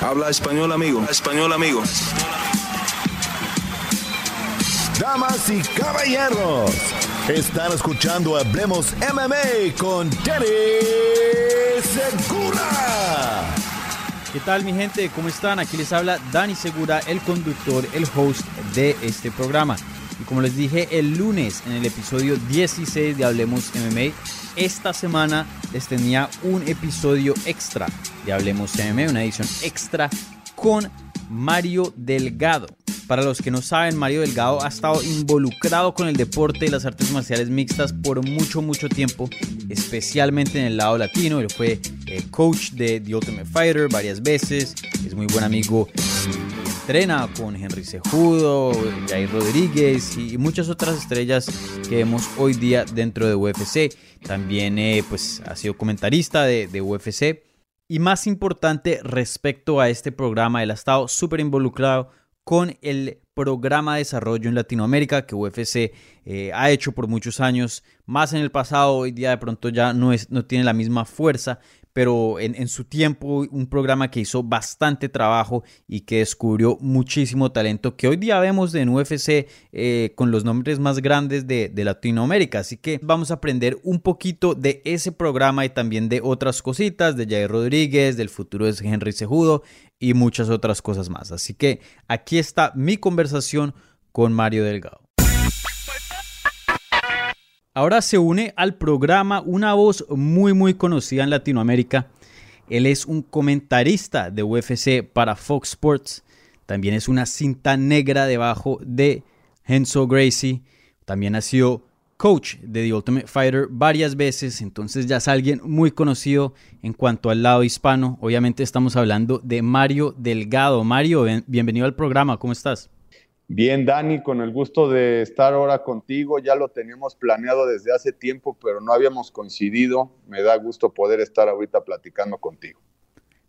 Habla español, amigo. Español, amigo. Damas y caballeros, están escuchando Hablemos MMA con Danny Segura. ¿Qué tal mi gente? ¿Cómo están? Aquí les habla Dani Segura, el conductor, el host de este programa. Y como les dije el lunes en el episodio 16 de Hablemos MMA, esta semana les tenía un episodio extra de Hablemos MMA, una edición extra con Mario Delgado. Para los que no saben, Mario Delgado ha estado involucrado con el deporte y las artes marciales mixtas por mucho, mucho tiempo, especialmente en el lado latino. Él fue eh, coach de The Ultimate Fighter varias veces, es muy buen amigo entrena con Henry Cejudo, Jair Rodríguez y muchas otras estrellas que vemos hoy día dentro de UFC. También eh, pues, ha sido comentarista de, de UFC. Y más importante respecto a este programa, él ha estado súper involucrado con el programa de desarrollo en Latinoamérica que UFC eh, ha hecho por muchos años, más en el pasado, hoy día de pronto ya no, es, no tiene la misma fuerza, pero en, su tiempo un programa que hizo bastante trabajo y que descubrió muchísimo talento que hoy día vemos en UFC eh, con los nombres más grandes de, de, Latinoamérica. Así que vamos a aprender un poquito de ese programa y también de otras cositas, de Jair Rodríguez, del futuro de Henry Cejudo y muchas otras cosas más. Así que aquí está mi conversación con Mario Delgado. Ahora se une al programa una voz muy muy conocida en Latinoamérica. Él es un comentarista de UFC para Fox Sports. También es una cinta negra debajo de Henso Gracie. También ha sido coach de The Ultimate Fighter varias veces. Entonces ya es alguien muy conocido en cuanto al lado hispano. Obviamente estamos hablando de Mario Delgado. Mario, bienvenido al programa. ¿Cómo estás? Bien, Dani, con el gusto de estar ahora contigo. Ya lo teníamos planeado desde hace tiempo, pero no habíamos coincidido. Me da gusto poder estar ahorita platicando contigo.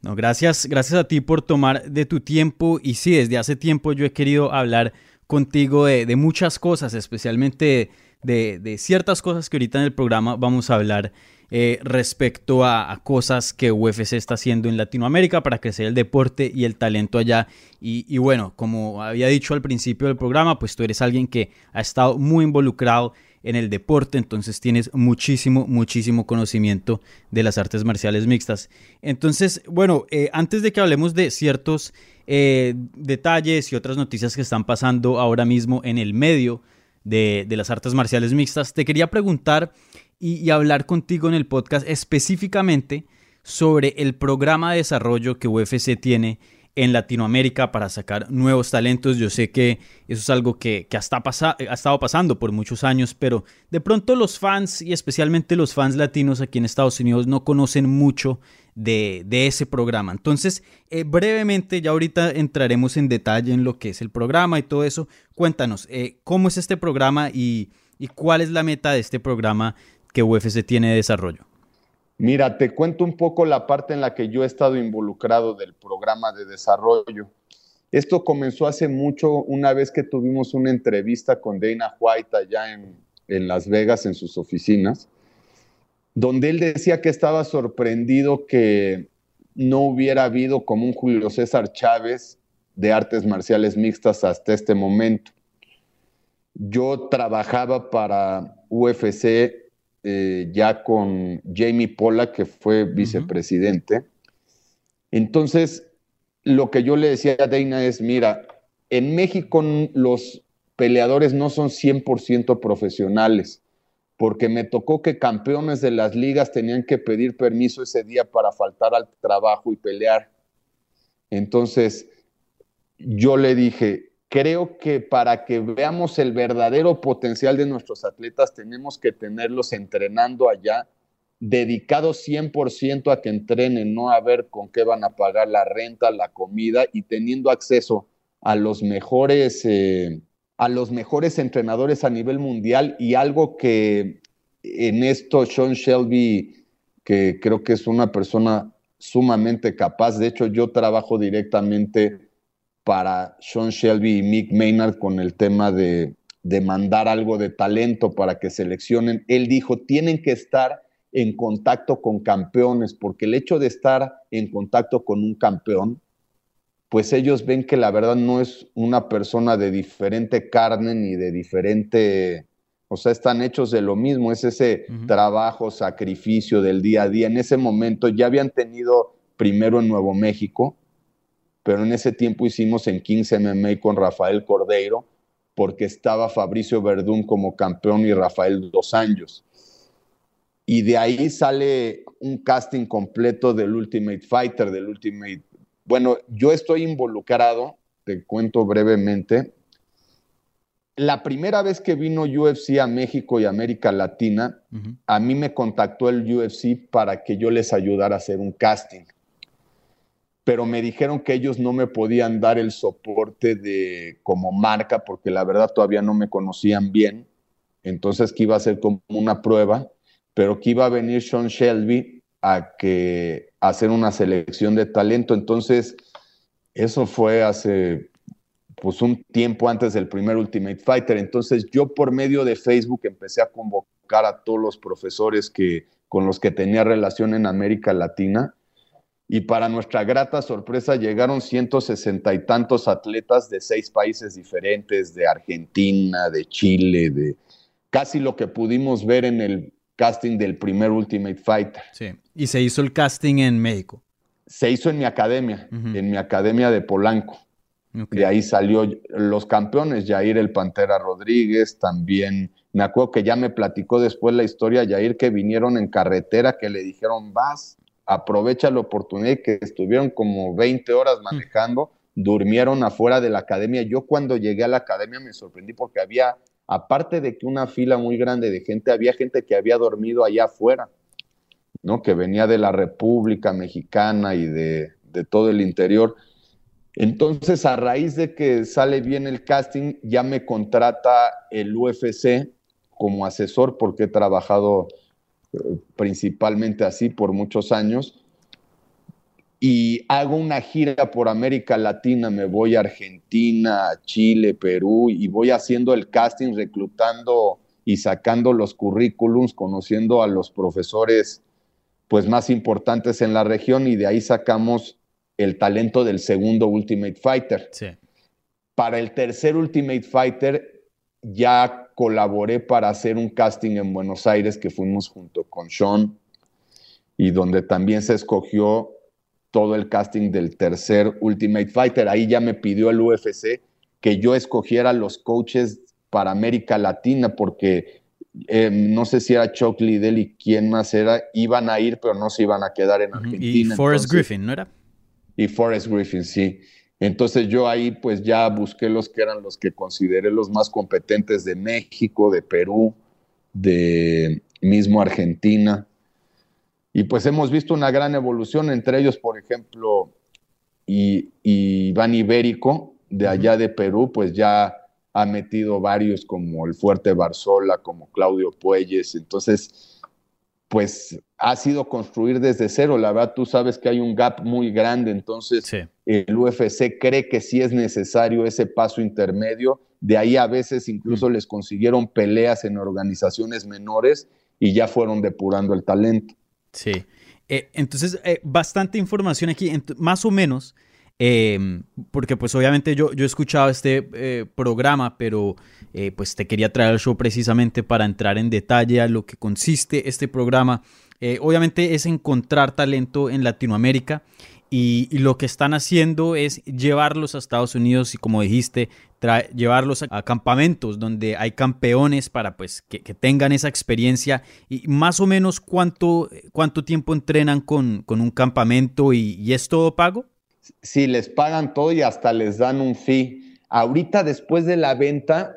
No, gracias, gracias a ti por tomar de tu tiempo. Y sí, desde hace tiempo yo he querido hablar contigo de, muchas cosas, especialmente de, de, ciertas cosas que ahorita en el programa vamos a hablar eh, respecto a, cosas que UFC está haciendo en Latinoamérica para crecer el deporte y el talento allá. Y, bueno, como había dicho al principio del programa, pues tú eres alguien que ha estado muy involucrado en el deporte, entonces tienes muchísimo, muchísimo conocimiento de las artes marciales mixtas. Entonces, bueno, eh, antes de que hablemos de ciertos eh, detalles y otras noticias que están pasando ahora mismo en el medio de, de las artes marciales mixtas, te quería preguntar y, hablar contigo en el podcast específicamente sobre el programa de desarrollo que UFC tiene en Latinoamérica para sacar nuevos talentos. Yo sé que eso es algo que, que hasta ha estado pasando por muchos años, pero de pronto los fans y especialmente los fans latinos aquí en Estados Unidos no conocen mucho de, de ese programa. Entonces, eh, brevemente, ya ahorita entraremos en detalle en lo que es el programa y todo eso. Cuéntanos, eh, ¿cómo es este programa y, y cuál es la meta de este programa que UFC tiene de desarrollo? Mira, te cuento un poco la parte en la que yo he estado involucrado del programa de desarrollo. Esto comenzó hace mucho, una vez que tuvimos una entrevista con Dana White allá en, en Las Vegas, en sus oficinas, donde él decía que estaba sorprendido que no hubiera habido como un Julio César Chávez de artes marciales mixtas hasta este momento. Yo trabajaba para UFC eh, ya con Jamie Pollack, que fue vicepresidente. Entonces, lo que yo le decía a Dana es, mira, en México los peleadores no son 100% profesionales, porque me tocó que campeones de las ligas tenían que pedir permiso ese día para faltar al trabajo y pelear. Entonces, yo le dije, creo que para que veamos el verdadero potencial de nuestros atletas tenemos que tenerlos entrenando allá dedicados 100% a que entrenen, no a ver con qué van a pagar la renta, la comida y teniendo acceso a los mejores, eh, a los mejores entrenadores a nivel mundial y algo que en esto Sean Shelby, que creo que es una persona sumamente capaz, de hecho yo trabajo directamente para Sean Shelby y Mick Maynard con el tema de, de mandar algo de talento para que seleccionen. Él dijo, tienen que estar en contacto con campeones, porque el hecho de estar en contacto con un campeón pues ellos ven que la verdad no es una persona de diferente carne ni de diferente, o sea, están hechos de lo mismo, es ese trabajo, sacrificio del día a día. En ese momento ya habían tenido primero en Nuevo México, pero en ese tiempo hicimos en 15 MMA con Rafael Cordeiro, porque estaba Fabricio Verdún como campeón y Rafael dos años. Y de ahí sale un casting completo del Ultimate Fighter, del Ultimate bueno, yo estoy involucrado, te cuento brevemente. La primera vez que vino UFC a México y América Latina, a mí me contactó el UFC para que yo les ayudara a hacer un casting. Pero me dijeron que ellos no me podían dar el soporte de como marca porque la verdad todavía no me conocían bien. Entonces que iba a ser como una prueba, pero que iba a venir Sean Shelby a que hacer una selección de talento. Entonces, eso fue hace pues un tiempo antes del primer Ultimate Fighter. Entonces, yo por medio de Facebook empecé a convocar a todos los profesores que con los que tenía relación en América Latina. Y para nuestra grata sorpresa llegaron 160 y tantos atletas de seis países diferentes, de Argentina, de Chile, de casi lo que pudimos ver en el casting del primer Ultimate Fighter. Sí. Y se hizo el casting en México. Se hizo en mi academia, en mi academia de Polanco. De ahí salió los campeones, Jair el Pantera Rodríguez, también me acuerdo que ya me platicó después la historia, Jair, que vinieron en carretera, que le dijeron, vas, aprovecha la oportunidad, que estuvieron como 20 horas manejando, durmieron afuera de la academia. Yo cuando llegué a la academia me sorprendí porque había aparte de que una fila muy grande de gente, había gente que había dormido allá afuera, ¿no? Que venía de la República Mexicana y de, todo el interior. Entonces, a raíz de que sale bien el casting, ya me contrata el UFC como asesor, porque he trabajado principalmente así por muchos años y hago una gira por América Latina, me voy a Argentina, Chile, Perú y voy haciendo el casting, reclutando y sacando los currículums, conociendo a los profesores pues más importantes en la región y de ahí sacamos el talento del segundo Ultimate Fighter. Para el tercer Ultimate Fighter ya colaboré para hacer un casting en Buenos Aires que fuimos junto con Sean y donde también se escogió todo el casting del tercer Ultimate Fighter. Ahí ya me pidió el UFC que yo escogiera los coaches para América Latina, porque eh, no sé si era Chuck Liddell y quién más era, iban a ir, pero no se iban a quedar en Argentina. Y Forrest Griffin, ¿no era? Y Forrest Griffin, sí. Entonces yo ahí pues ya busqué los que eran los que consideré los más competentes de México, de Perú, de mismo Argentina. Y pues hemos visto una gran evolución entre ellos, por ejemplo, y, Iván Ibérico, de allá de Perú, pues ya ha metido varios como el Fuerte Barzola, como Claudio Puelles. Entonces, pues ha sido construir desde cero. La verdad, tú sabes que hay un gap muy grande, entonces el UFC cree que sí es necesario ese paso intermedio. De ahí a veces incluso les consiguieron peleas en organizaciones menores y ya fueron depurando el talento. Sí. Eh, entonces, eh, bastante información aquí, más o menos, em, porque pues obviamente yo, yo he escuchado este eh, programa, pero pues te quería traer el show precisamente para entrar en detalle a lo que consiste este programa. obviamente es encontrar talento en Latinoamérica y, lo que están haciendo es llevarlos a Estados Unidos y como dijiste, llevarlos a, campamentos donde hay campeones para pues que, tengan esa experiencia y más o menos cuánto, cuánto tiempo entrenan con, con un campamento y, es todo pago. Sí, les pagan todo y hasta les dan un fee. Ahorita después de la venta,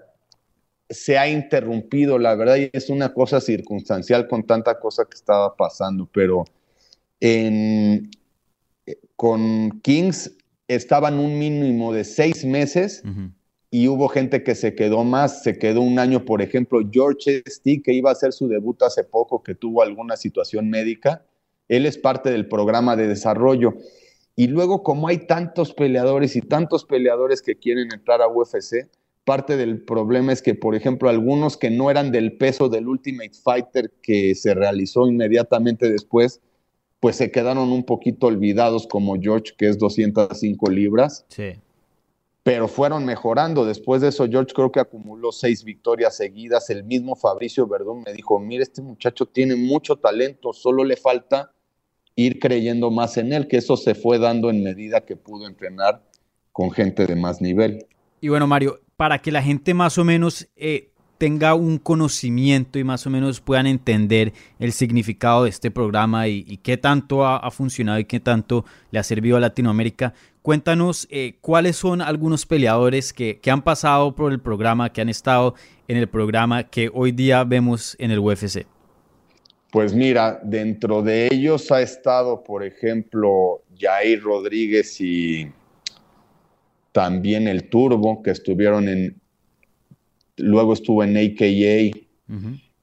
se ha interrumpido, la verdad, y es una cosa circunstancial con tanta cosa que estaba pasando, pero en, con Kings estaban un mínimo de seis meses y hubo gente que se quedó más, se quedó un año, por ejemplo, George Stick, que iba a hacer su debut hace poco, que tuvo alguna situación médica, él es parte del programa de desarrollo. Y luego, como hay tantos peleadores y tantos peleadores que quieren entrar a UFC, parte del problema es que, por ejemplo, algunos que no eran del peso del Ultimate Fighter que se realizó inmediatamente después, pues se quedaron un poquito olvidados como George, que es 205 libras. Sí. Pero fueron mejorando. Después de eso, George creo que acumuló seis victorias seguidas. El mismo Fabricio Verdún me dijo, mire, este muchacho tiene mucho talento, solo le falta ir creyendo más en él, que eso se fue dando en medida que pudo entrenar con gente de más nivel. Y bueno, Mario, para que la gente más o menos eh, tenga un conocimiento y más o menos puedan entender el significado de este programa y, qué tanto ha, funcionado y qué tanto le ha servido a Latinoamérica. Cuéntanos eh, cuáles son algunos peleadores que, que, han pasado por el programa, que han estado en el programa que hoy día vemos en el UFC. Pues mira, dentro de ellos ha estado, por ejemplo, Jair Rodríguez y también el Turbo, que estuvieron en, luego estuvo en AKA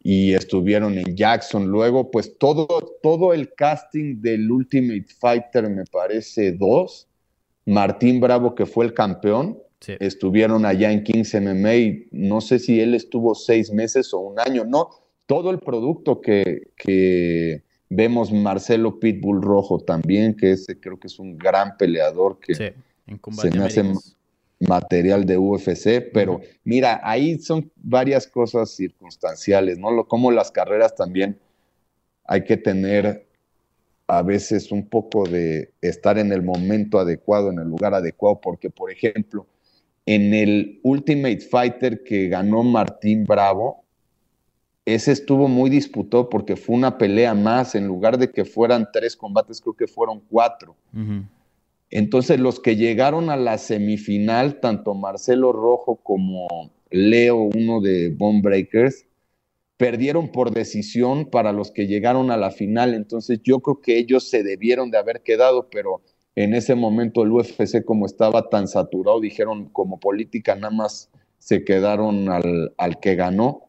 y estuvieron en Jackson. Luego, pues todo, todo el casting del Ultimate Fighter, me parece dos. Martín Bravo, que fue el campeón, estuvieron allá en Kings MMA. No sé si él estuvo seis meses o un año, no. Todo el producto que, que vemos, Marcelo Pitbull Rojo también, que ese creo que es un gran peleador que se me hace material de UFC, pero mira, ahí son varias cosas circunstanciales, ¿no? como las carreras también hay que tener a veces un poco de estar en el momento adecuado, en el lugar adecuado, porque por ejemplo, en el Ultimate Fighter que ganó Martín Bravo, ese estuvo muy disputado porque fue una pelea más, en lugar de que fueran tres combates, creo que fueron cuatro. Entonces, los que llegaron a la semifinal, tanto Marcelo Rojo como Leo, uno de Bone Breakers, perdieron por decisión para los que llegaron a la final. Entonces, yo creo que ellos se debieron de haber quedado, pero en ese momento el UFC, como estaba tan saturado, dijeron como política, nada más se quedaron al, al que ganó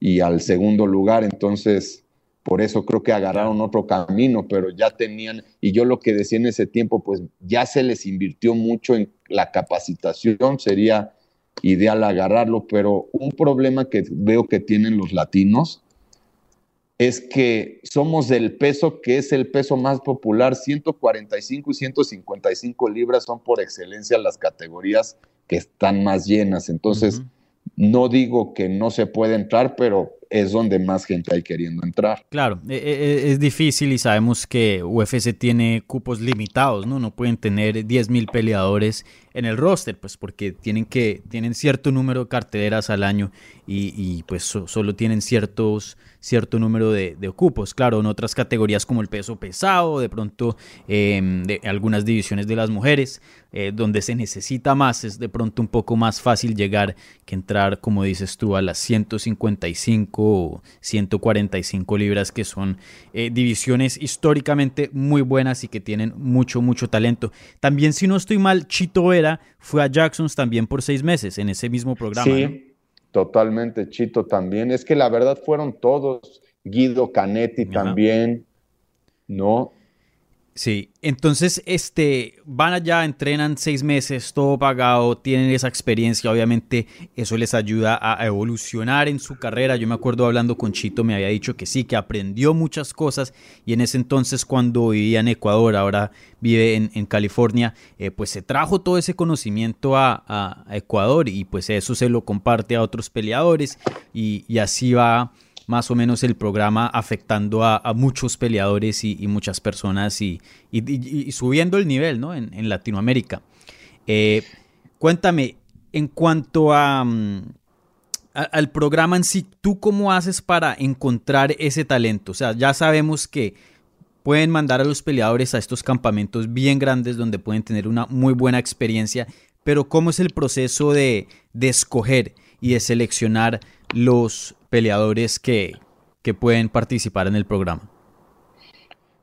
y al segundo lugar. Entonces, por eso creo que agarraron otro camino, pero ya tenían, y yo lo que decía en ese tiempo, pues ya se les invirtió mucho en la capacitación, sería ideal agarrarlo, pero un problema que veo que tienen los latinos es que somos del peso que es el peso más popular, 145 y 155 libras son por excelencia las categorías que están más llenas, entonces no digo que no se puede entrar, pero es donde más gente hay queriendo entrar. Claro, e, e, e, es difícil y sabemos que UFC tiene cupos limitados, ¿no? No pueden tener 10.000 peleadores en el roster, pues porque tienen que tienen cierto número de carteleras al año y, pues solo tienen ciertos cierto número de, de, cupos. Claro, en otras categorías como el peso pesado, de pronto em, de algunas divisiones de las mujeres, eh, donde se necesita más, es de pronto un poco más fácil llegar que entrar, como dices tú, a las 155 o 145 libras, que son eh, divisiones históricamente muy buenas y que tienen mucho, mucho talento. También, si no estoy mal, Chito Vera fue a Jacksons también por seis meses en ese mismo programa. Sí. Totalmente, Chito también. Es que la verdad fueron todos. Guido Canetti también, ¿no? Sí, entonces este, van allá, entrenan seis meses, todo pagado, tienen esa experiencia, obviamente eso les ayuda a, evolucionar en su carrera. Yo me acuerdo hablando con Chito, me había dicho que sí, que aprendió muchas cosas y en ese entonces cuando vivía en Ecuador, ahora vive en, California, eh, pues se trajo todo ese conocimiento a, Ecuador y pues eso se lo comparte a otros peleadores y así va más o menos el programa afectando a, muchos peleadores y, muchas personas y, subiendo el nivel ¿no? en, Latinoamérica. Eh, cuéntame, en cuanto mm, a, al programa en sí, ¿tú cómo haces para encontrar ese talento? O sea, ya sabemos que pueden mandar a los peleadores a estos campamentos bien grandes donde pueden tener una muy buena experiencia, pero ¿cómo es el proceso de, de escoger? y de seleccionar los peleadores que, que pueden participar en el programa?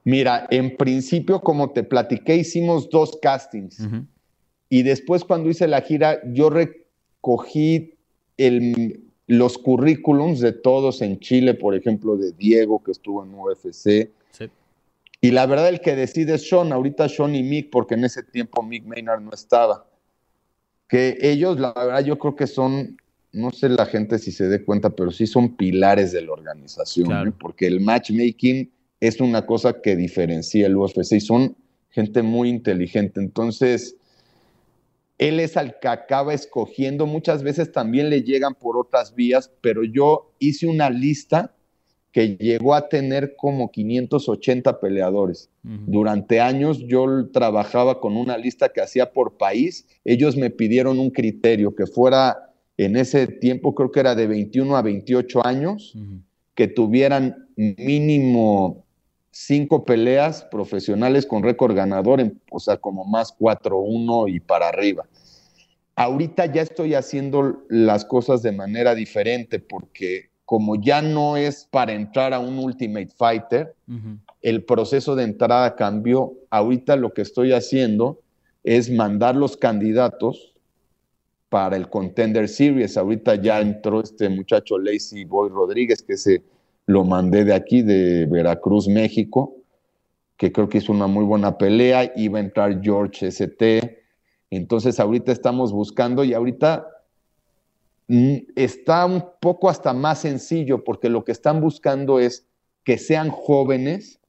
Mira, en principio, como te platiqué, hicimos dos castings. Y después, cuando hice la gira, yo recogí los currículums de todos en Chile, por ejemplo, de Diego, que estuvo en UFC. Y la verdad, el que decide es Sean, ahorita Sean y Mick, porque en ese tiempo Mick Maynard no estaba. Que ellos, la verdad, yo creo que son, no sé la gente si se dé cuenta, pero sí son pilares de la organización, ¿eh? porque el matchmaking es una cosa que diferencia el UFC y son gente muy inteligente. Entonces, él es al que acaba escogiendo. Muchas veces también le llegan por otras vías, pero yo hice una lista que llegó a tener como 580 peleadores. Durante años yo trabajaba con una lista que hacía por país. Ellos me pidieron un criterio que fuera en ese tiempo, creo que era de 21 a 28 años, que tuvieran mínimo cinco peleas profesionales con récord ganador, o sea, como más 4-1 y para arriba. Ahorita ya estoy haciendo las cosas de manera diferente porque como ya no es para entrar a un Ultimate Fighter, el proceso de entrada cambió. Ahorita lo que estoy haciendo es mandar los candidatos para el Contender Series. Ahorita ya entró este muchacho Lacey Boy Rodríguez, que se lo mandé de aquí, de Veracruz, México, que creo que hizo una muy buena pelea, iba a entrar George ST, entonces ahorita estamos buscando y ahorita mm, está un poco hasta más sencillo porque lo que están buscando es que sean jóvenes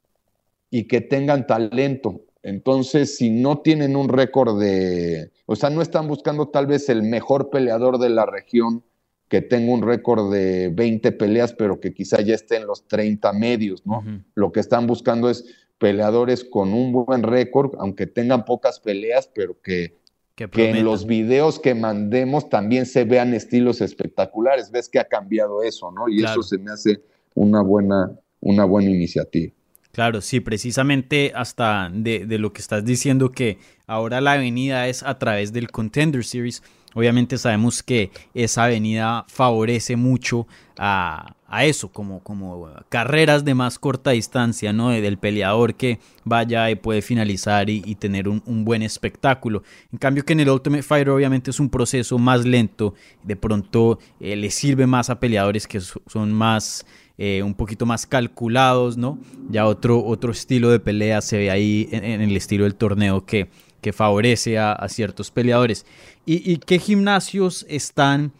y que tengan talento. Entonces, si no tienen un récord de, o sea, no están buscando tal vez el mejor peleador de la región, que tenga un récord de 20 peleas, pero que quizá ya esté en los 30 medios, ¿no? Lo que están buscando es peleadores con un buen récord, aunque tengan pocas peleas, pero que, que, en los videos que mandemos también se vean estilos espectaculares. Ves que ha cambiado eso, ¿no? Y eso se me hace una buena, una buena iniciativa. Claro, sí, precisamente hasta de, de, lo que estás diciendo que ahora la avenida es a través del Contender Series. Obviamente sabemos que esa avenida favorece mucho a, eso, como, como carreras de más corta distancia, ¿no? Del peleador que vaya y puede finalizar y, tener un, buen espectáculo. En cambio que en el Ultimate Fighter obviamente es un proceso más lento, de pronto eh, le sirve más a peleadores que son más... Eh, un poquito más calculados, ¿no? Ya otro, otro estilo de pelea se ve ahí en el estilo del torneo que, que favorece a, ciertos peleadores. ¿Y, qué gimnasios están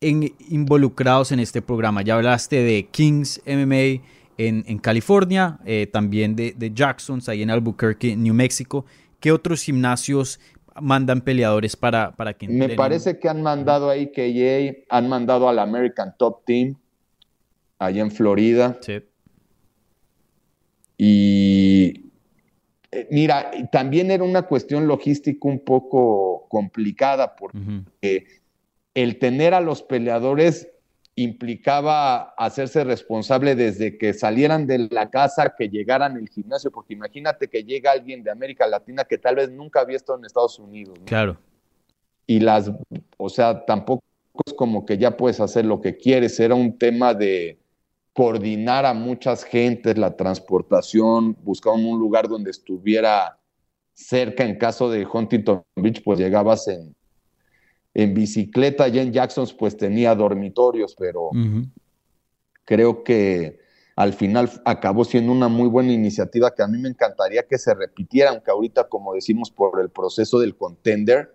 involucrados en este programa? Ya hablaste de Kings MMA en, California, eh, también de, de, Jacksons ahí en Albuquerque, New Mexico. ¿Qué otros gimnasios mandan peleadores para, para que Me parece que han mandado ahí que han mandado al American Top Team allá en Florida. Sí. Y eh, mira, también era una cuestión logística un poco complicada porque el tener a los peleadores implicaba hacerse responsable desde que salieran de la casa, que llegaran al gimnasio, porque imagínate que llega alguien de América Latina que tal vez nunca había estado en Estados Unidos. Claro. Y las, o sea, tampoco es como que ya puedes hacer lo que quieres, era un tema de, coordinar a muchas gentes, la transportación, buscar un lugar donde estuviera cerca en caso de Huntington Beach, pues llegabas en, en bicicleta, ya en Jacksons pues tenía dormitorios, pero creo que al final acabó siendo una muy buena iniciativa que a mí me encantaría que se repitiera, aunque ahorita, como decimos, por el proceso del contender,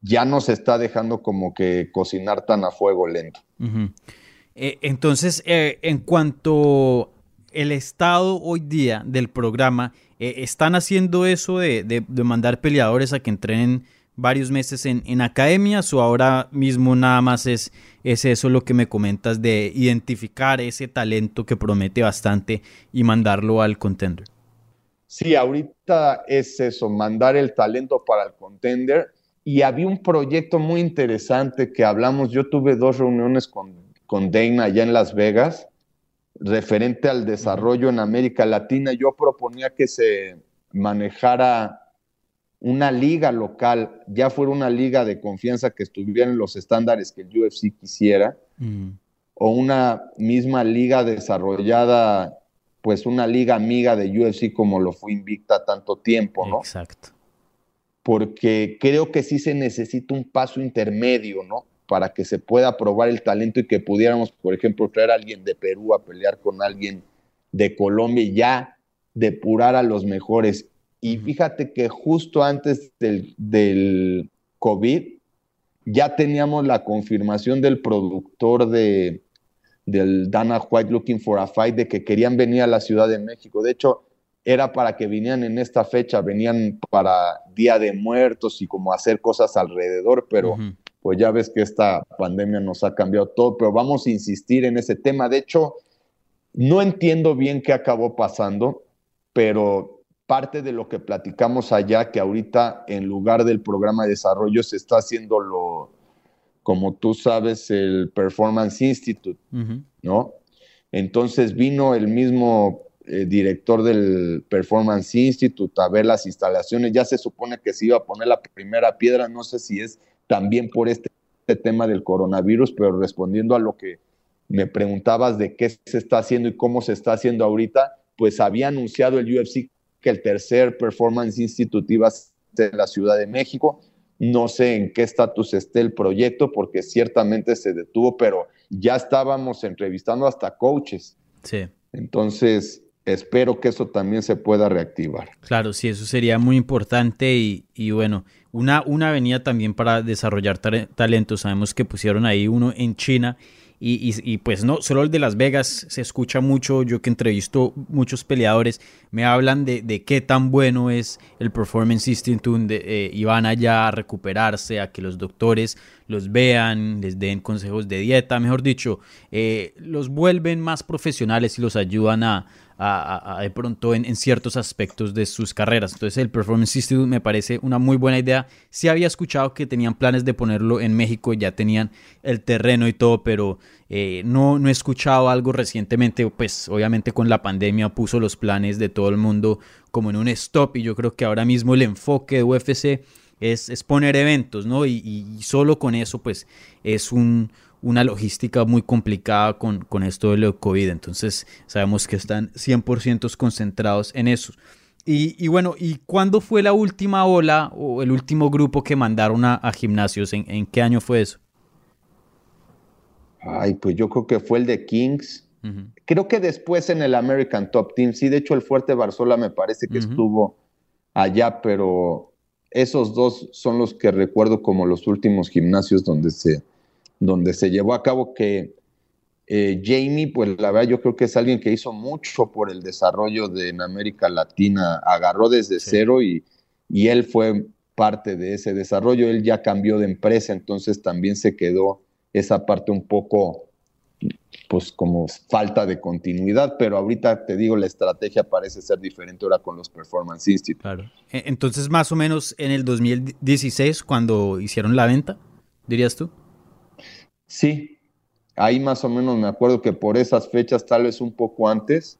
ya no se está dejando como que cocinar tan a fuego lento. Eh, entonces, eh, en cuanto el estado hoy día del programa, eh, ¿están haciendo eso de, mandar peleadores a que entrenen varios meses en, academias o ahora mismo nada más es, es eso lo que me comentas de identificar ese talento que promete bastante y mandarlo al contender? Sí, ahorita es eso, mandar el talento para el contender. Y había un proyecto muy interesante que hablamos, yo tuve dos reuniones con con Dana allá en Las Vegas, referente al desarrollo en América Latina, yo proponía que se manejara una liga local, ya fuera una liga de confianza que estuviera en los estándares que el UFC quisiera, mm. o una misma liga desarrollada, pues una liga amiga de UFC como lo fue Invicta tanto tiempo, ¿no? Exacto. Porque creo que sí se necesita un paso intermedio, ¿no? Para que se pueda probar el talento y que pudiéramos, por ejemplo, traer a alguien de Perú a pelear con alguien de Colombia y ya depurar a los mejores. Y fíjate que justo antes del, del COVID ya teníamos la confirmación del productor de, del Dana White Looking for a Fight de que querían venir a la Ciudad de México. De hecho, era para que vinieran en esta fecha, venían para Día de Muertos y como hacer cosas alrededor, pero pues ya ves que esta pandemia nos ha cambiado todo, pero vamos a insistir en ese tema. De hecho, no entiendo bien qué acabó pasando, pero parte de lo que platicamos allá, que ahorita en lugar del programa de desarrollo se está haciendo lo, como tú sabes, el Performance Institute, ¿no? Entonces vino el mismo eh, director del Performance Institute a ver las instalaciones, ya se supone que se iba a poner la primera piedra, no sé si es también por este, este tema del coronavirus, pero respondiendo a lo que me preguntabas de qué se está haciendo y cómo se está haciendo ahorita, pues había anunciado el UFC que el tercer Performance Institute iba a ser la Ciudad de México. No sé en qué estatus esté el proyecto porque ciertamente se detuvo, pero ya estábamos entrevistando hasta coaches. Sí. Entonces, espero que eso también se pueda reactivar. Claro, sí, eso sería muy importante y, y bueno, una, una avenida también para desarrollar talento. Sabemos que pusieron ahí uno en China y, pues no, solo el de Las Vegas se escucha mucho, yo que entrevisto muchos peleadores, me hablan de, de qué tan bueno es el Performance Institute eh, y van allá a recuperarse, a que los doctores los vean, les den consejos de dieta, mejor dicho, eh, los vuelven más profesionales y los ayudan a, de pronto en, ciertos aspectos de sus carreras. Entonces el Performance Institute me parece una muy buena idea. Sí había escuchado que tenían planes de ponerlo en México, ya tenían el terreno y todo, pero eh, no, no he escuchado algo recientemente, pues obviamente con la pandemia puso los planes de todo el mundo como en un stop y yo creo que ahora mismo el enfoque de UFC es, es poner eventos, ¿no? y solo con eso pues es un una logística muy complicada con, con esto del COVID. Entonces sabemos que están 100% concentrados en eso. Y, bueno, ¿y cuándo fue la última ola o el último grupo que mandaron a, gimnasios? ¿En, qué año fue eso? Ay, pues yo creo que fue el de Kings. Creo que después en el American Top Team, sí, de hecho el Fuerte Barzola me parece que estuvo allá, pero esos dos son los que recuerdo como los últimos gimnasios donde se, donde se llevó a cabo que eh, Jamie, pues la verdad yo creo que es alguien que hizo mucho por el desarrollo de en América Latina, agarró desde cero y, y él fue parte de ese desarrollo, él ya cambió de empresa, entonces también se quedó esa parte un poco pues como falta de continuidad, pero ahorita te digo, la estrategia parece ser diferente ahora con los Performance Institute. Claro. E, entonces, más o menos en el 2016, cuando hicieron la venta, dirías tú. Sí, ahí más o menos me acuerdo que por esas fechas, tal vez un poco antes,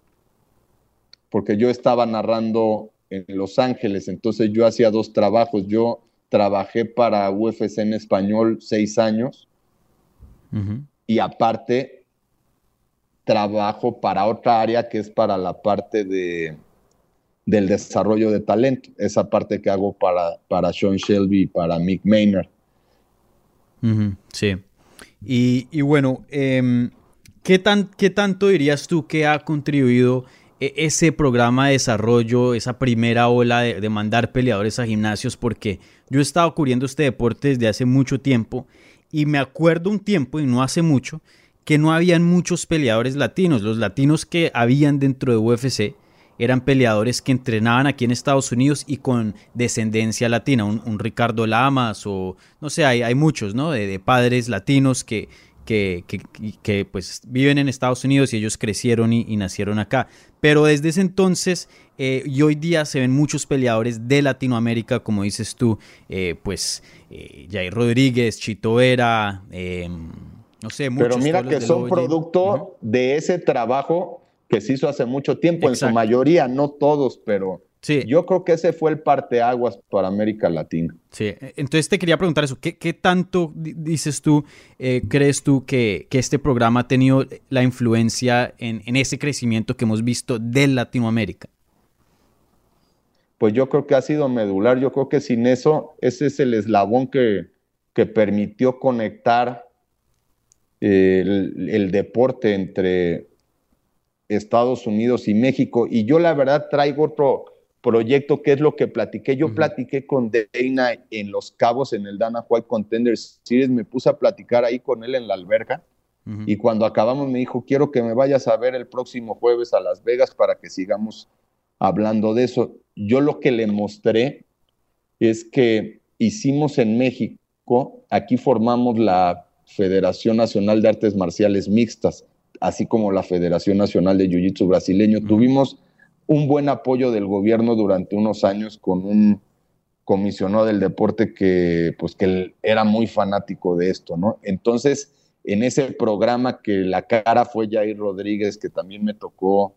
porque yo estaba narrando en Los Ángeles, entonces yo hacía dos trabajos. Yo trabajé para UFC en español seis años y aparte trabajo para otra área que es para la parte de, del desarrollo de talento, esa parte que hago para, para Sean Shelby y para Mick Maynard. Sí. Y, bueno, em, ¿qué, tan, ¿qué tanto dirías tú que ha contribuido e, ese programa de desarrollo, esa primera ola de, mandar peleadores a gimnasios? Porque yo he estado cubriendo este deporte desde hace mucho tiempo y me acuerdo un tiempo, y no hace mucho, que no habían muchos peleadores latinos. Los latinos que habían dentro de UFC eran peleadores que entrenaban aquí en Estados Unidos y con descendencia latina, un, Ricardo Lamas o no sé, hay, hay muchos, ¿no? De, padres latinos que, que, que, pues viven en Estados Unidos y ellos crecieron y, nacieron acá. Pero desde ese entonces eh, y hoy día se ven muchos peleadores de Latinoamérica, como dices tú, eh, pues eh, Jair Rodríguez, Chito Vera, no sé, muchos. Pero mira que son producto de ese trabajo que se hizo hace mucho tiempo, en su mayoría, no todos, pero Sí. Yo creo que ese fue el parteaguas para América Latina. Sí, entonces te quería preguntar eso, ¿qué, tanto dices tú, eh, crees tú que, este programa ha tenido la influencia en, ese crecimiento que hemos visto de Latinoamérica? Pues yo creo que ha sido medular, yo creo que sin eso, ese es el eslabón que, que permitió conectar eh, el deporte entre Estados Unidos y México. Y yo la verdad traigo otro proyecto que es lo que platiqué. Yo platiqué con Dana en Los Cabos, en el Dana White Contender Series, me puse a platicar ahí con él en la alberca. Y cuando acabamos me dijo, quiero que me vayas a ver el próximo jueves a Las Vegas para que sigamos hablando de eso. Yo lo que le mostré es que hicimos en México, aquí formamos la Federación Nacional de Artes Marciales Mixtas así como la Federación Nacional de Jiu-Jitsu brasileño. Tuvimos un buen apoyo del gobierno durante unos años con un comisionado del deporte que, pues, que era muy fanático de esto, ¿no? Entonces, en ese programa que la cara fue Jair Rodríguez, que también me tocó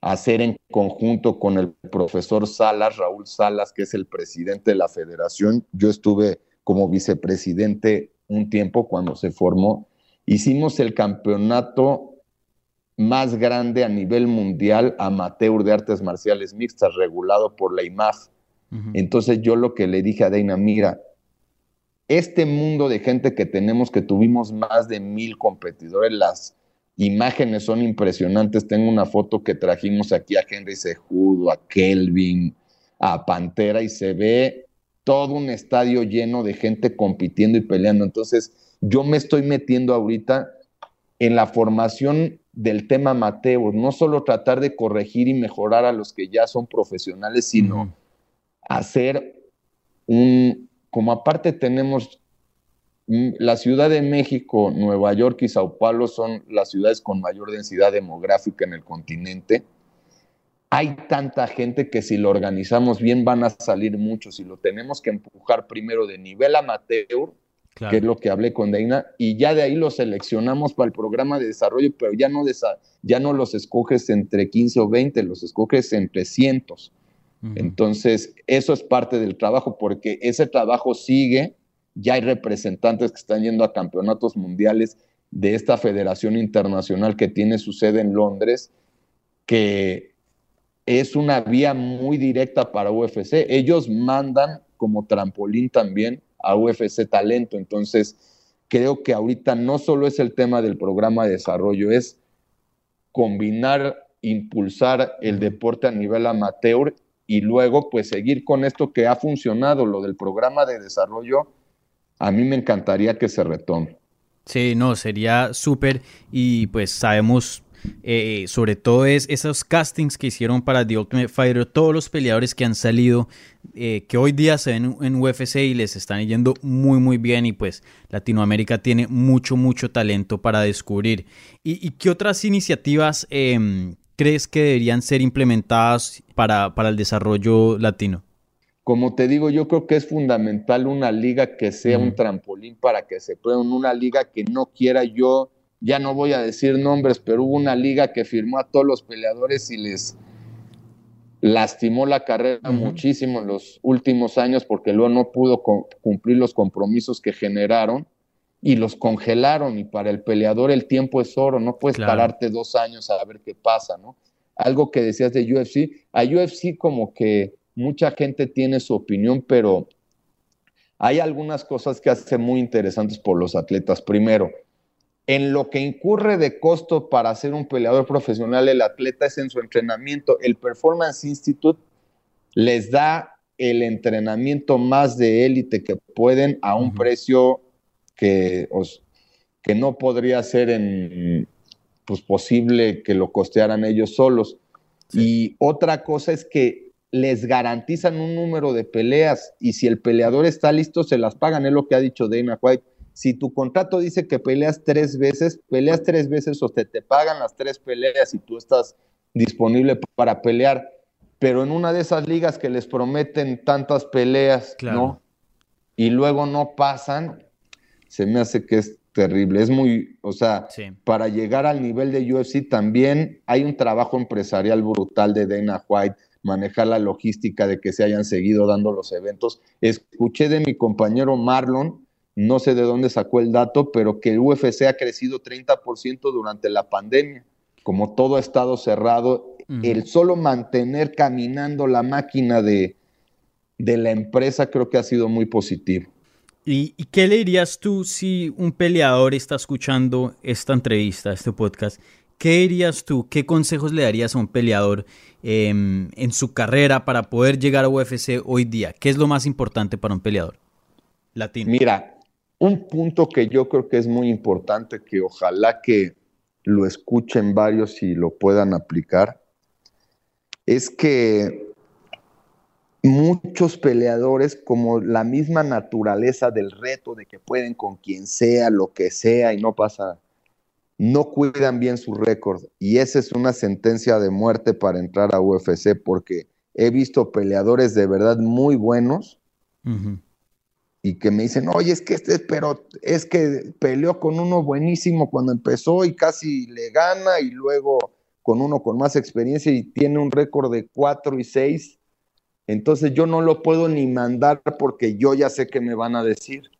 hacer en conjunto con el profesor Salas, Raúl Salas, que es el presidente de la federación. Yo estuve como vicepresidente un tiempo cuando se formó Hicimos el campeonato más grande a nivel mundial amateur de artes marciales mixtas, regulado por la IMAF. Entonces yo lo que le dije a Deina, mira, este mundo de gente que tenemos, que tuvimos más de mil competidores, las imágenes son impresionantes. Tengo una foto que trajimos aquí a Henry Sejudo, a Kelvin, a Pantera, y se ve todo un estadio lleno de gente compitiendo y peleando. Entonces, yo me estoy metiendo ahorita en la formación del tema Mateo, no solo tratar de corregir y mejorar a los que ya son profesionales, sino hacer un, como aparte tenemos mm, la Ciudad de México, Nueva York y Sao Paulo son las ciudades con mayor densidad demográfica en el continente. Hay tanta gente que si lo organizamos bien van a salir muchos y lo tenemos que empujar primero de nivel amateur que es lo que hablé con Deina, y ya de ahí los seleccionamos para el programa de desarrollo, pero ya no, ya no los escoges entre 15 o 20, los escoges entre cientos. Entonces, eso es parte del trabajo, porque ese trabajo sigue, ya hay representantes que están yendo a campeonatos mundiales de esta federación internacional que tiene su sede en Londres, que es una vía muy directa para UFC. Ellos mandan como trampolín también a UFC Talento. Entonces, creo que ahorita no solo es el tema del programa de desarrollo, es combinar, impulsar el deporte a nivel amateur y luego pues seguir con esto que ha funcionado, lo del programa de desarrollo, a mí me encantaría que se retome. Sí, no, sería súper y pues sabemos eh, sobre todo es esos castings que hicieron para The Ultimate Fighter, todos los peleadores que han salido, eh, que hoy día se ven en UFC y les están yendo muy muy bien y pues Latinoamérica tiene mucho mucho talento para descubrir. ¿Y, qué otras iniciativas em, crees que deberían ser implementadas para, para el desarrollo latino? Como te digo, yo creo que es fundamental una liga que sea un trampolín para que se pueda, una liga que no quiera yo ya no voy a decir nombres, pero hubo una liga que firmó a todos los peleadores y les lastimó la carrera muchísimo en los últimos años porque luego no pudo cumplir los compromisos que generaron y los congelaron y para el peleador el tiempo es oro, no puedes pararte dos años a ver qué pasa, ¿no? Algo que decías de UFC, a UFC como que mucha gente tiene su opinión, pero hay algunas cosas que hacen muy interesantes por los atletas. Primero, en lo que incurre de costo para ser un peleador profesional el atleta es en su entrenamiento. El Performance Institute les da el entrenamiento más de élite que pueden a un precio que, que no podría ser en, pues, posible que lo costearan ellos solos. Y otra cosa es que les garantizan un número de peleas y si el peleador está listo, se las pagan. Es lo que ha dicho Dana White si tu contrato dice que peleas tres veces, peleas tres veces o te, te pagan las tres peleas y tú estás disponible para pelear. Pero en una de esas ligas que les prometen tantas peleas, ¿no? Y luego no pasan, se me hace que es terrible. Es muy, o sea, para llegar al nivel de UFC también hay un trabajo empresarial brutal de Dana White. manejar la logística de que se hayan seguido dando los eventos. Escuché de mi compañero Marlon, no sé de dónde sacó el dato, pero que el UFC ha crecido 30% durante la pandemia. Como todo ha estado cerrado, el solo mantener caminando la máquina de, de la empresa creo que ha sido muy positivo. ¿Y, qué le dirías tú si un peleador está escuchando esta entrevista, este podcast? ¿Qué dirías tú? ¿Qué consejos le darías a un peleador em, en su carrera para poder llegar a UFC hoy día? ¿Qué es lo más importante para un peleador latino? Mira, un punto que yo creo que es muy importante, que ojalá que lo escuchen varios y lo puedan aplicar, es que muchos peleadores, como la misma naturaleza del reto de que pueden con quien sea, lo que sea y no pasa, no cuidan bien su récord. Y esa es una sentencia de muerte para entrar a UFC porque he visto peleadores de verdad muy buenos y que me dicen, oye, es que este, pero es que peleó con uno buenísimo cuando empezó y casi le gana y luego con uno con más experiencia y tiene un récord de 4 y 6 entonces yo no lo puedo ni mandar porque yo ya sé que me van a decir.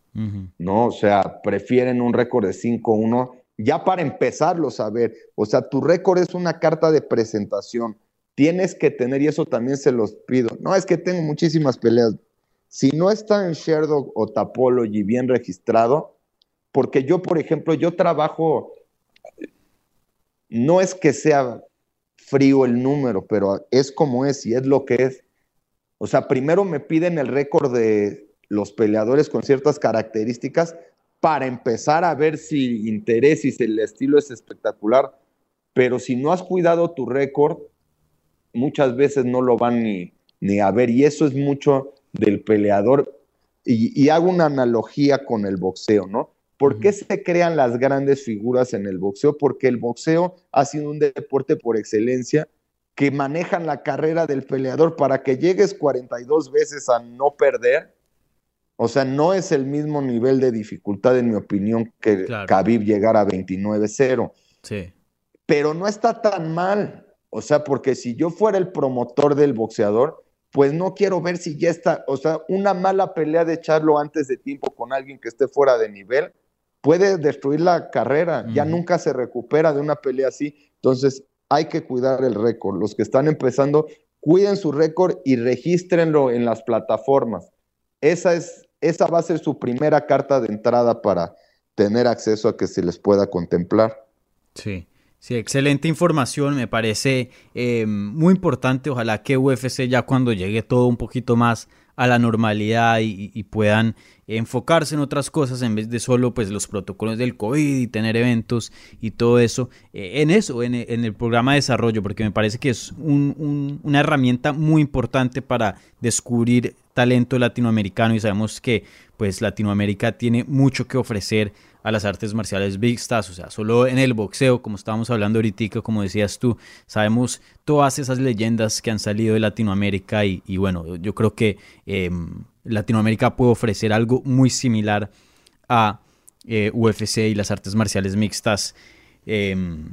No, o sea, prefieren un récord de 5-1 ya para empezarlo a ver. O sea, tu récord es una carta de presentación. Tienes que tener, y eso también se los pido. No, es que tengo muchísimas peleas. Si no está en Sherdog o Tapology bien registrado, porque yo, por ejemplo, yo trabajo, no es que sea frío el número, pero es como es y es lo que es. O sea, primero me piden el récord de los peleadores con ciertas características para empezar a ver si interés y si el estilo es espectacular. Pero si no has cuidado tu récord, muchas veces no lo van ni, ni a ver. Y eso es mucho del peleador. Y, hago una analogía con el boxeo, ¿no? ¿Por qué se crean las grandes figuras en el boxeo? Porque el boxeo ha sido un deporte por excelencia que manejan la carrera del peleador para que llegues 42 veces a no perder. O sea, no es el mismo nivel de dificultad, en mi opinión, que Khabib llegar a 29-0. Sí. Pero no está tan mal. O sea, porque si yo fuera el promotor del boxeador, pues no quiero ver si ya está, o sea, una mala pelea de echarlo antes de tiempo con alguien que esté fuera de nivel puede destruir la carrera, ya nunca se recupera de una pelea así. Entonces, hay que cuidar el récord. Los que están empezando, cuiden su récord y regístrenlo en las plataformas. Esa, es, esa va a ser su primera carta de entrada para tener acceso a que se les pueda contemplar. Sí. Sí, excelente información, me parece eh, muy importante. Ojalá que UFC ya cuando llegue todo un poquito más a la normalidad y, puedan enfocarse en otras cosas en vez de solo pues los protocolos del COVID y tener eventos y todo eso, eh, en eso, en, el programa de desarrollo, porque me parece que es una herramienta muy importante para descubrir talento latinoamericano y sabemos que pues Latinoamérica tiene mucho que ofrecer a las artes marciales vistas, o sea, solo en el boxeo, como estábamos hablando ahorita, como decías tú, sabemos todas esas leyendas que han salido de Latinoamérica y, bueno, yo creo que em, Latinoamérica puede ofrecer algo muy similar a eh, UFC y las artes marciales mixtas. Em,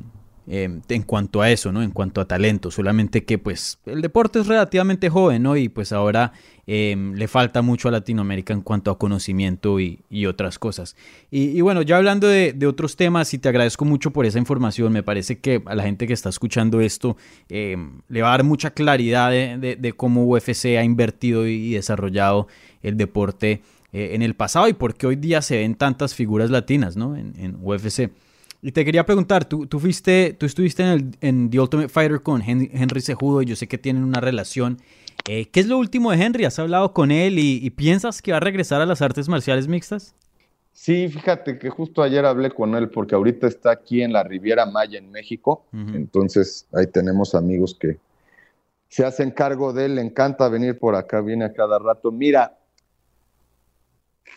em, en cuanto a eso, ¿no? En cuanto a talento, solamente que pues el deporte es relativamente joven, ¿no? Y pues ahora Em, le falta mucho a Latinoamérica en cuanto a conocimiento y, otras cosas. Y, bueno, ya hablando de, otros temas, y te agradezco mucho por esa información, me parece que a la gente que está escuchando esto em, le va a dar mucha claridad de, cómo UFC ha invertido y desarrollado el deporte eh, en el pasado y por qué hoy día se ven tantas figuras latinas ¿no? en, UFC. Y te quería preguntar, tú, tú, fuiste, tú estuviste en, el, en The Ultimate Fighter con Henry Cejudo y yo sé que tienen una relación eh, ¿Qué es lo último de Henry? ¿Has hablado con él y, piensas que va a regresar a las artes marciales mixtas? Sí, fíjate que justo ayer hablé con él porque ahorita está aquí en la Riviera Maya en México. Entonces ahí tenemos amigos que se hacen cargo de él. Le encanta venir por acá, viene a cada rato. Mira,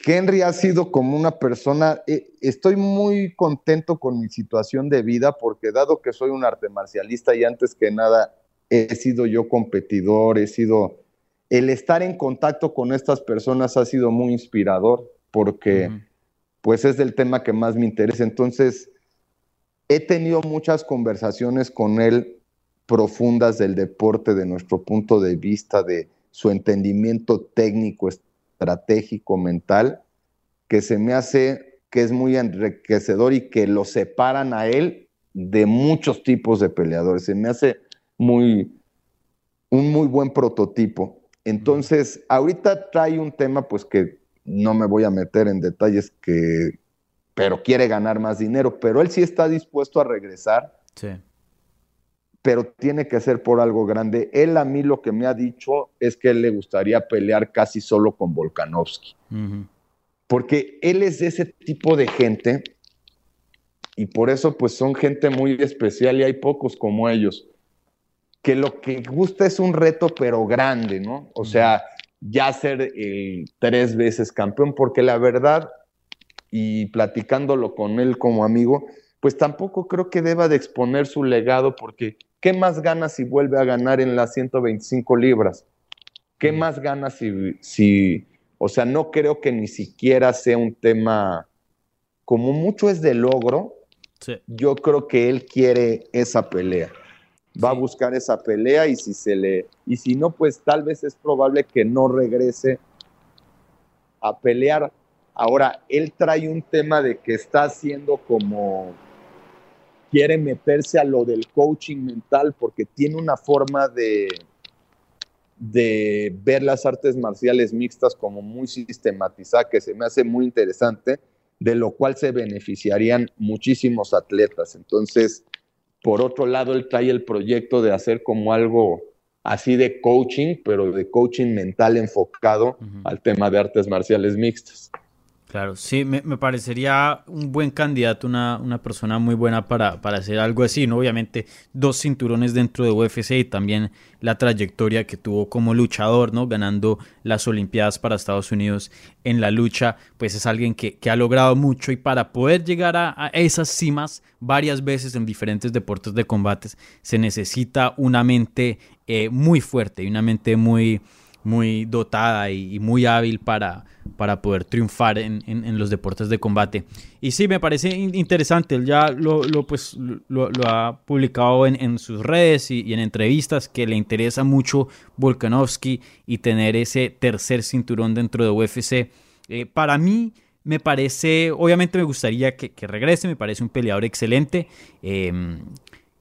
Henry ha sido como una persona, eh, estoy muy contento con mi situación de vida porque dado que soy un arte marcialista y antes que nada he sido yo competidor, he sido... El estar en contacto con estas personas ha sido muy inspirador porque pues es el tema que más me interesa. Entonces, he tenido muchas conversaciones con él profundas del deporte, de nuestro punto de vista, de su entendimiento técnico, estratégico, mental, que se me hace que es muy enriquecedor y que lo separan a él de muchos tipos de peleadores. Se me hace muy, un muy buen prototipo. Entonces, ahorita trae un tema, pues que no me voy a meter en detalles, que, pero quiere ganar más dinero, pero él sí está dispuesto a regresar. Sí. Pero tiene que ser por algo grande. Él a mí lo que me ha dicho es que él le gustaría pelear casi solo con Volkanovski. Porque él es de ese tipo de gente y por eso pues son gente muy especial y hay pocos como ellos que lo que gusta es un reto, pero grande, ¿no? O sea, ya ser tres veces campeón, porque la verdad, y platicándolo con él como amigo, pues tampoco creo que deba de exponer su legado, porque ¿qué más gana si vuelve a ganar en las 125 libras? ¿Qué más gana si, si, o sea, no creo que ni siquiera sea un tema, como mucho es de logro, yo creo que él quiere esa pelea va a buscar esa pelea y si se le y si no pues tal vez es probable que no regrese a pelear. Ahora él trae un tema de que está haciendo como quiere meterse a lo del coaching mental porque tiene una forma de de ver las artes marciales mixtas como muy sistematizada que se me hace muy interesante, de lo cual se beneficiarían muchísimos atletas. Entonces, por otro lado, él trae el proyecto de hacer como algo así de coaching, pero de coaching mental enfocado al tema de artes marciales mixtas. Claro, sí, me, parecería un buen candidato, una, una persona muy buena para, para, hacer algo así, ¿no? Obviamente, dos cinturones dentro de UFC y también la trayectoria que tuvo como luchador, ¿no? Ganando las Olimpiadas para Estados Unidos en la lucha, pues es alguien que, ha logrado mucho y para poder llegar a, esas cimas varias veces en diferentes deportes de combates se necesita una mente eh, muy fuerte y una mente muy muy dotada y, muy hábil para, para poder triunfar en, los deportes de combate. Y sí, me parece interesante, él ya lo, pues, lo, ha publicado en, sus redes y, en entrevistas que le interesa mucho Volkanovski y tener ese tercer cinturón dentro de UFC. Eh, para mí me parece, obviamente me gustaría que, regrese, me parece un peleador excelente. Em,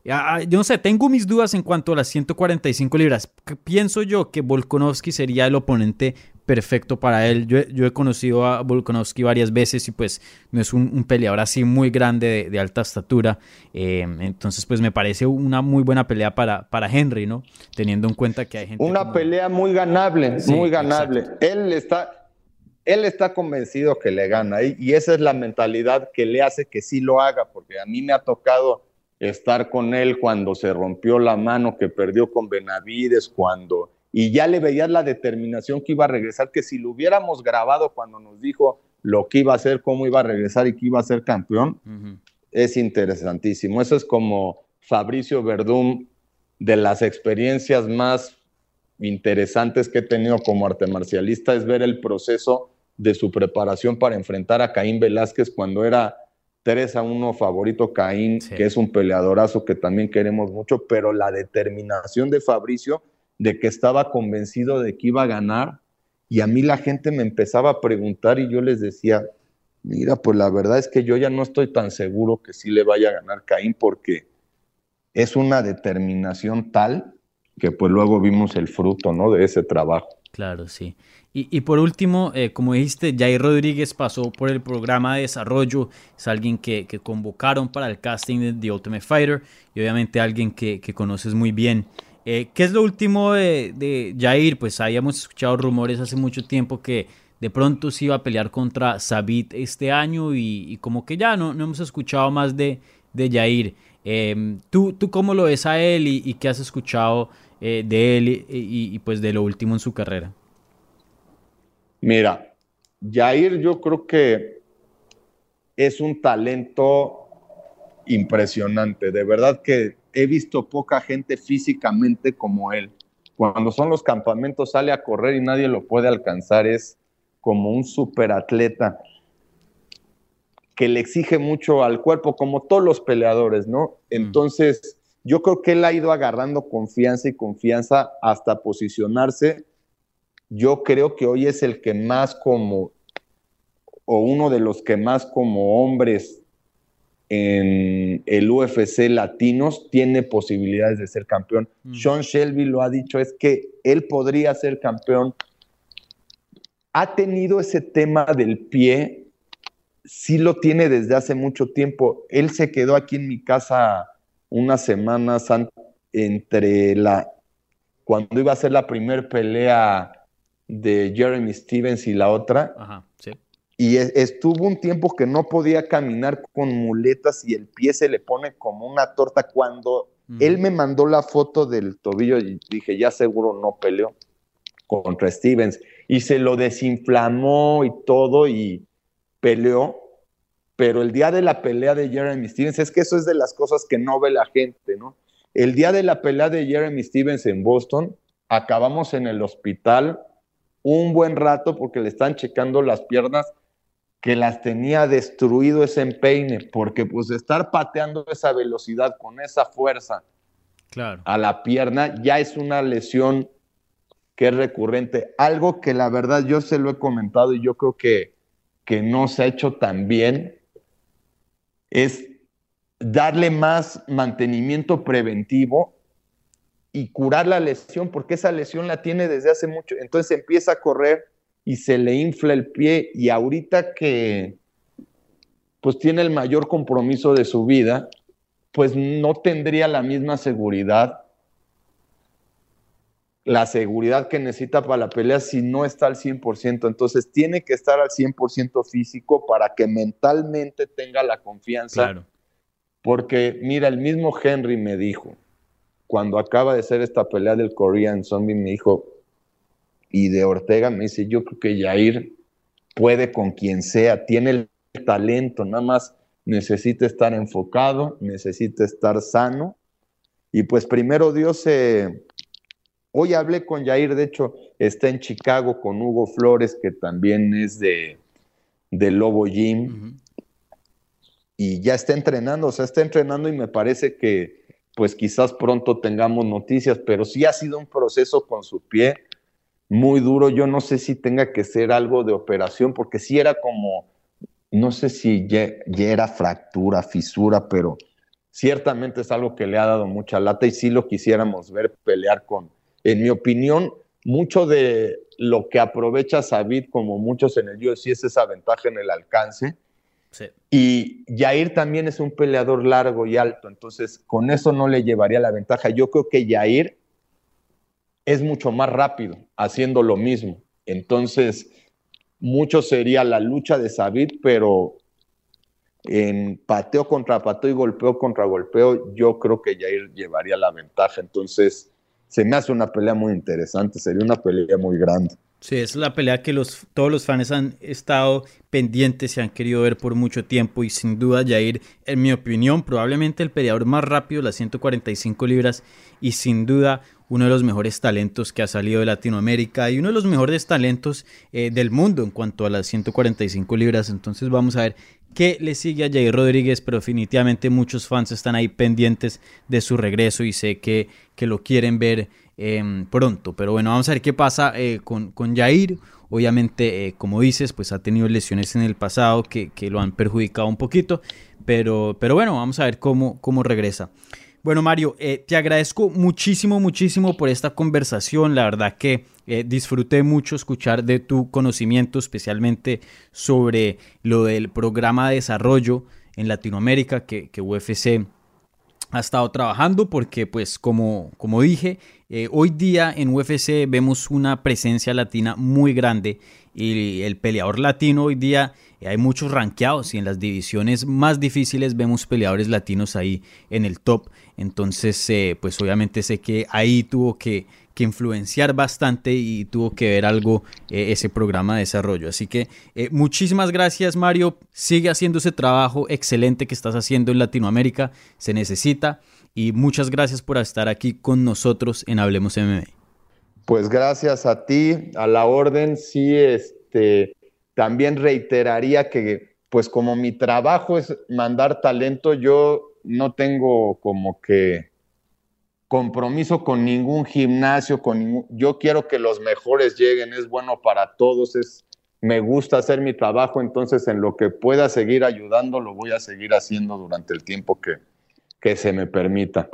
yo no sé, tengo mis dudas en cuanto a las 145 libras. Pienso yo que Volkanovski sería el oponente perfecto para él. Yo, he conocido a Volkanovski varias veces y pues no es un, peleador así muy grande de, alta estatura. Eh, entonces pues me parece una muy buena pelea para, para Henry, ¿no? Teniendo en cuenta que hay gente... Una pelea muy ganable, muy ganable. Él está, él está convencido que le gana y esa es la mentalidad que le hace que sí lo haga, porque a mí me ha tocado estar con él cuando se rompió la mano que perdió con Benavides, cuando y ya le veías la determinación que iba a regresar, que si lo hubiéramos grabado cuando nos dijo lo que iba a hacer, cómo iba a regresar y que iba a ser campeón, es interesantísimo. Eso es como Fabricio Verdún, de las experiencias más interesantes que he tenido como arte marcialista, es ver el proceso de su preparación para enfrentar a Caín Velázquez cuando era 3 a 1 favorito Caín, que es un peleadorazo que también queremos mucho, pero la determinación de Fabricio de que estaba convencido de que iba a ganar y a mí la gente me empezaba a preguntar y yo les decía, mira, pues la verdad es que yo ya no estoy tan seguro que sí le vaya a ganar Caín porque es una determinación tal que pues luego vimos el fruto, ¿no? De ese trabajo. Claro, sí. Y, por último, eh, como dijiste, Jair Rodríguez pasó por el programa de desarrollo, es alguien que, convocaron para el casting de The Ultimate Fighter y obviamente alguien que, conoces muy bien. Eh, ¿Qué es lo último de, Jair? Pues habíamos escuchado rumores hace mucho tiempo que de pronto se iba a pelear contra Sabit este año y, como que ya no, no, hemos escuchado más de, de Jair. Em, ¿tú, ¿Tú cómo lo ves a él y, qué has escuchado eh, de él y pues de lo último en su carrera? Mira, Jair yo creo que es un talento impresionante. De verdad que he visto poca gente físicamente como él. Cuando son los campamentos sale a correr y nadie lo puede alcanzar. Es como un superatleta que le exige mucho al cuerpo, como todos los peleadores, ¿no? Mm. Entonces, yo creo que él ha ido agarrando confianza y confianza hasta posicionarse. Yo creo que hoy es el que más como, o uno de los que más como hombres en el UFC latinos tiene posibilidades de ser campeón. Mm. Sean Shelby lo ha dicho, es que él podría ser campeón. Ha tenido ese tema del pie, sí lo tiene desde hace mucho tiempo. Él se quedó aquí en mi casa unas semanas entre la cuando iba a ser la primera pelea de Jeremy Stevens y la otra. Ajá, sí y estuvo un tiempo que no podía caminar con muletas y el pie se le pone como una torta. Cuando él me mandó la foto del tobillo y dije, ya seguro no peleó contra Stevens. Y se lo desinflamó y todo y peleó. Pero el día de la pelea de Jeremy Stevens, es que eso es de las cosas que no ve la gente, ¿no? El día de la pelea de Jeremy Stevens en Boston, acabamos en el hospital un buen rato porque le están checando las piernas que las tenía destruido ese empeine, porque pues estar pateando esa velocidad con esa fuerza claro. a la pierna ya es una lesión que es recurrente. Algo que la verdad yo se lo he comentado y yo creo que, que no se ha hecho tan bien es darle más mantenimiento preventivo y curar la lesión, porque esa lesión la tiene desde hace mucho. Entonces empieza a correr y se le infla el pie y ahorita que pues tiene el mayor compromiso de su vida, pues no tendría la misma seguridad, la seguridad que necesita para la pelea si no está al 100%. Entonces tiene que estar al 100% físico para que mentalmente tenga la confianza. Claro. Porque mira, el mismo Henry me dijo, cuando acaba de hacer esta pelea del Korean Zombie, me dijo, y de Ortega me dice, yo creo que Jair puede con quien sea, tiene el talento, nada más necesita estar enfocado, necesita estar sano. Y pues primero Dios, eh, hoy hablé con Jair, de hecho está en Chicago con Hugo Flores, que también es de, de Lobo Gym, y ya está entrenando, o sea, está entrenando y me parece que pues quizás pronto tengamos noticias, pero sí ha sido un proceso con su pie muy duro. Yo no sé si tenga que ser algo de operación, porque sí era como, no sé si ya, era fractura, fisura, pero ciertamente es algo que le ha dado mucha lata y sí lo quisiéramos ver pelear con, en mi opinión, mucho de lo que aprovecha Sabid, como muchos en el UFC, es esa ventaja en el alcance. Y Yair también es un peleador largo y alto, entonces con eso no le llevaría la ventaja. Yo creo que Yair es mucho más rápido haciendo lo mismo. Entonces, mucho sería la lucha de Sabit, pero en pateo contra pateo y golpeo contra golpeo, yo creo que Jair llevaría la ventaja. Entonces, se me hace una pelea muy interesante, sería una pelea muy grande. Sí, es la pelea que los, todos los fans han estado pendientes y han querido ver por mucho tiempo y sin duda Jair, en mi opinión, probablemente el peleador más rápido, las 145 libras y sin duda uno de los mejores talentos que ha salido de Latinoamérica y uno de los mejores talentos eh, del mundo en cuanto a las 145 libras. Entonces vamos a ver qué le sigue a Jair Rodríguez, pero definitivamente muchos fans están ahí pendientes de su regreso y sé que, que lo quieren ver em, pronto. Pero bueno, vamos a ver qué pasa eh, con, con Jair. Obviamente, eh, como dices, pues ha tenido lesiones en el pasado que, que, lo han perjudicado un poquito. Pero, pero bueno, vamos a ver cómo, cómo regresa. Bueno, Mario, eh, te agradezco muchísimo, muchísimo por esta conversación. La verdad que disfruté mucho escuchar de tu conocimiento, especialmente sobre lo del programa de desarrollo en Latinoamérica que, UFC ha estado trabajando porque pues como, como dije, eh, hoy día en UFC vemos una presencia latina muy grande y el peleador latino hoy día hay muchos ranqueados y en las divisiones más difíciles vemos peleadores latinos ahí en el top. Entonces, eh, pues obviamente sé que ahí tuvo que, influenciar bastante y tuvo que ver algo eh, ese programa de desarrollo. Así que eh, muchísimas gracias Mario, sigue haciendo ese trabajo excelente que estás haciendo en Latinoamérica, se necesita y muchas gracias por estar aquí con nosotros en Hablemos MMA. Pues gracias a ti, a la orden, sí, este, también reiteraría que pues como mi trabajo es mandar talento, yo no tengo como que compromiso con ningún gimnasio, con ningún, yo quiero que los mejores lleguen, es bueno para todos, es, me gusta hacer mi trabajo, entonces en lo que pueda seguir ayudando, lo voy a seguir haciendo durante el tiempo que, que se me permita.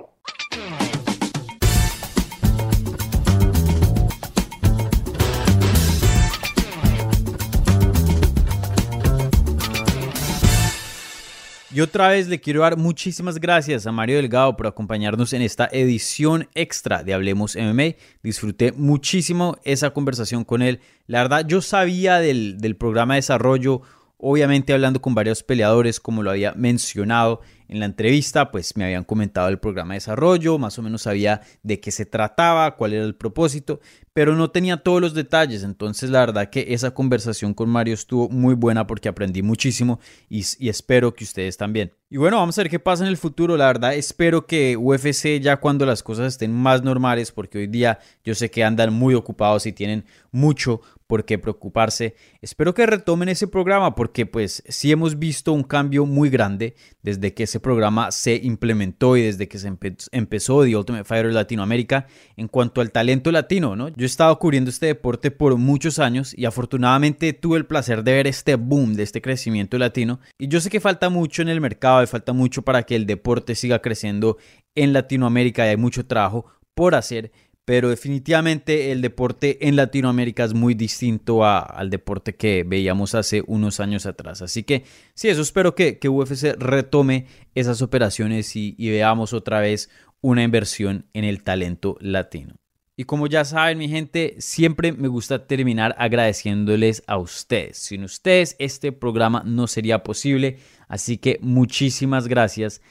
Y otra vez le quiero dar muchísimas gracias a Mario Delgado por acompañarnos en esta edición extra de Hablemos MMA. Disfruté muchísimo esa conversación con él. La verdad, yo sabía del, del programa de desarrollo, obviamente hablando con varios peleadores, como lo había mencionado en la entrevista, pues me habían comentado el programa de desarrollo, más o menos sabía de qué se trataba, cuál era el propósito, pero no tenía todos los detalles. Entonces, la verdad que esa conversación con Mario estuvo muy buena porque aprendí muchísimo y, espero que ustedes también. Y bueno, vamos a ver qué pasa en el futuro. La verdad, espero que UFC ya cuando las cosas estén más normales, porque hoy día yo sé que andan muy ocupados y tienen mucho por qué preocuparse. Espero que retomen ese programa porque pues sí hemos visto un cambio muy grande desde que ese programa se implementó y desde que se empezó The Ultimate Fighter Latinoamérica en cuanto al talento latino, ¿no? Yo he estado cubriendo este deporte por muchos años y afortunadamente tuve el placer de ver este boom, de este crecimiento latino y yo sé que falta mucho en el mercado y falta mucho para que el deporte siga creciendo en Latinoamérica y hay mucho trabajo por hacer, pero definitivamente el deporte en Latinoamérica es muy distinto al deporte que veíamos hace unos años atrás. Así que sí, eso espero que, que UFC retome esas operaciones y, y veamos otra vez una inversión en el talento latino. Y como ya saben, mi gente, siempre me gusta terminar agradeciéndoles a ustedes. Sin ustedes, este programa no sería posible. Así que muchísimas gracias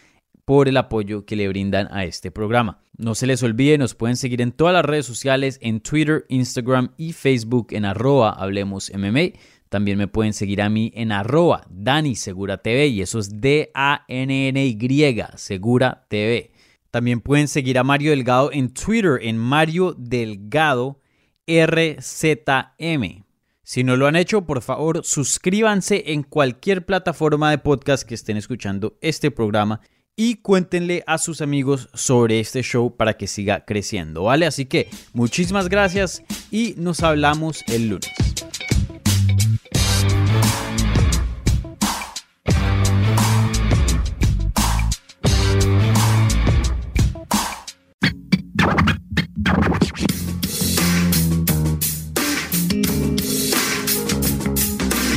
por el apoyo que le brindan a este programa. No se les olvide, nos pueden seguir en todas las redes sociales, en Twitter, Instagram y Facebook en arroba Hablemos MMA. También me pueden seguir a mí en arroba Dani Segura TV y eso es D-A-N-N-Y Segura TV. También pueden seguir a Mario Delgado en Twitter en Mario Delgado RZM. Si no lo han hecho, por favor, suscríbanse en cualquier plataforma de podcast que estén escuchando este programa y cuéntenle a sus amigos sobre este show para que siga creciendo, ¿vale? Así que muchísimas gracias y nos hablamos el lunes.